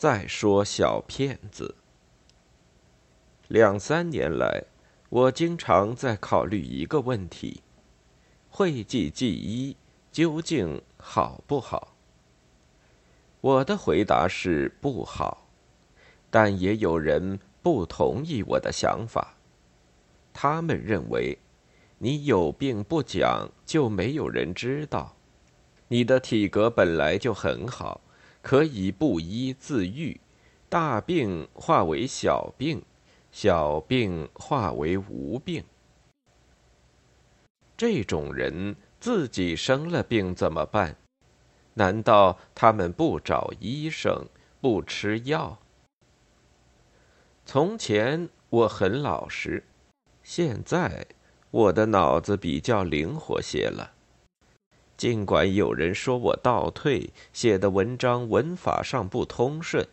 再说小骗子。两三年来，我经常在考虑一个问题：会计记一究竟好不好？我的回答是不好，但也有人不同意我的想法。他们认为，你有病不讲，就没有人知道。你的体格本来就很好。可以不医自愈，大病化为小病，小病化为无病。这种人自己生了病怎么办？难道他们不找医生，不吃药？从前我很老实，现在我的脑子比较灵活些了。尽管有人说我倒退，写的文章文法上不通顺，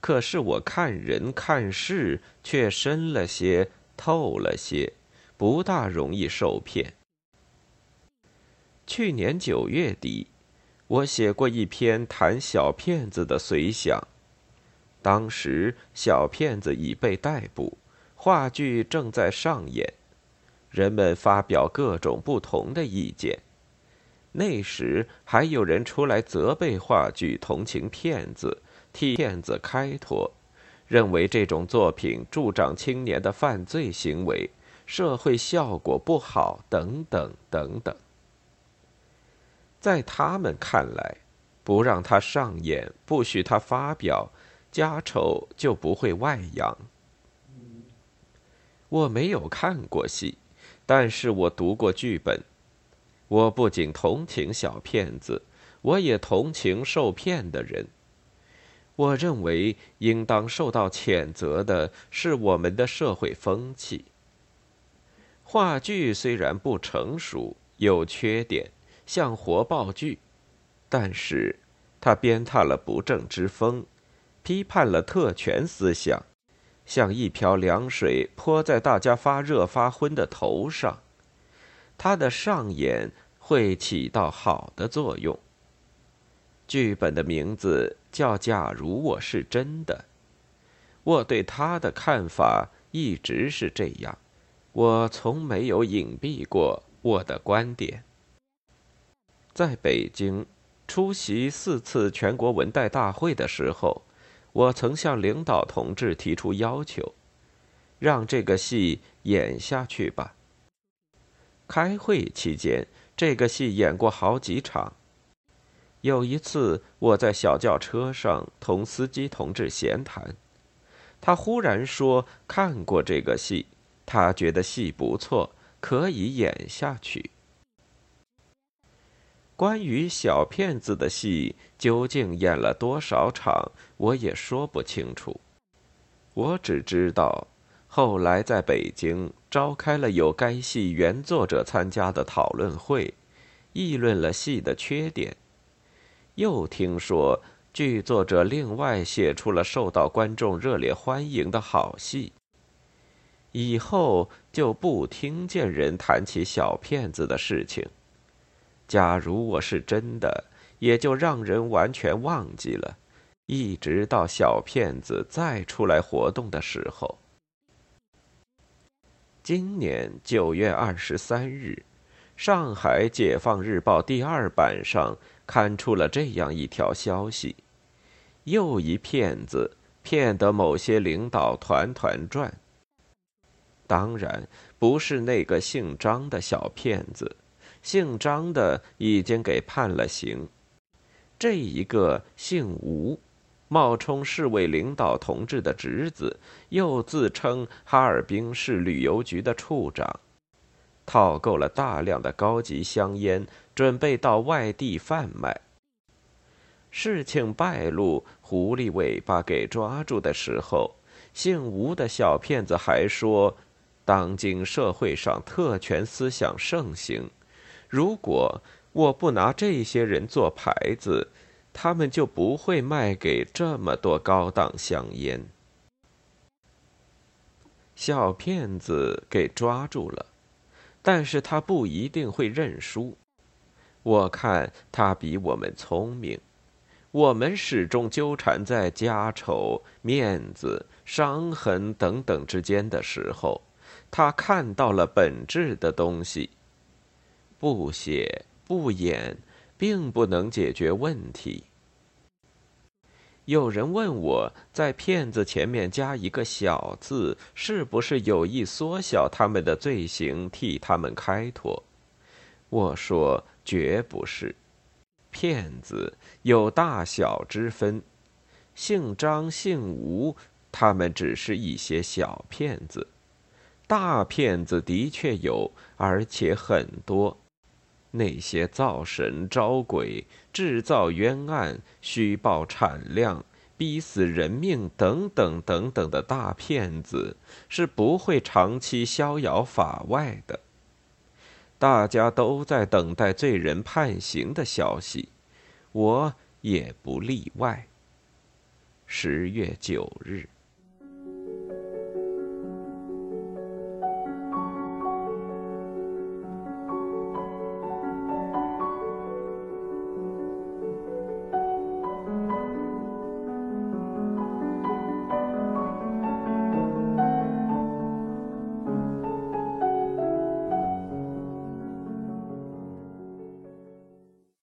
可是我看人看事却深了些，透了些，不大容易受骗。去年九月底，我写过一篇谈小骗子的随想，当时小骗子已被逮捕，话剧正在上演，人们发表各种不同的意见。那时还有人出来责备话剧，同情骗子，替骗子开脱，认为这种作品助长青年的犯罪行为，社会效果不好，等等等等。在他们看来，不让他上演，不许他发表，家丑就不会外扬。我没有看过戏，但是我读过剧本。我不仅同情小骗子，我也同情受骗的人。我认为应当受到谴责的是我们的社会风气。话剧虽然不成熟，有缺点，像活报剧，但是它鞭挞了不正之风，批判了特权思想，像一瓢凉水泼在大家发热发昏的头上。它的上演。会起到好的作用。剧本的名字叫《假如我是真的》，我对他的看法一直是这样，我从没有隐蔽过我的观点。在北京出席四次全国文代大会的时候，我曾向领导同志提出要求，让这个戏演下去吧。开会期间。这个戏演过好几场。有一次，我在小轿车上同司机同志闲谈，他忽然说看过这个戏，他觉得戏不错，可以演下去。关于小骗子的戏究竟演了多少场，我也说不清楚。我只知道。后来在北京召开了有该戏原作者参加的讨论会，议论了戏的缺点。又听说剧作者另外写出了受到观众热烈欢迎的好戏。以后就不听见人谈起小骗子的事情。假如我是真的，也就让人完全忘记了，一直到小骗子再出来活动的时候。今年九月二十三日，上海《解放日报》第二版上刊出了这样一条消息：又一骗子骗得某些领导团团转。当然不是那个姓张的小骗子，姓张的已经给判了刑，这一个姓吴。冒充市委领导同志的侄子，又自称哈尔滨市旅游局的处长，套购了大量的高级香烟，准备到外地贩卖。事情败露，狐狸尾巴给抓住的时候，姓吴的小骗子还说，当今社会上特权思想盛行，如果我不拿这些人做牌子。他们就不会卖给这么多高档香烟。小骗子给抓住了，但是他不一定会认输。我看他比我们聪明，我们始终纠缠在家丑、面子、伤痕等等之间的时候，他看到了本质的东西。不写不演，并不能解决问题。有人问我在“骗子”前面加一个小字，是不是有意缩小他们的罪行，替他们开脱？我说，绝不是。骗子有大小之分，姓张、姓吴，他们只是一些小骗子；大骗子的确有，而且很多。那些造神招鬼、制造冤案、虚报产量、逼死人命等等等等的大骗子，是不会长期逍遥法外的。大家都在等待罪人判刑的消息，我也不例外。十月九日。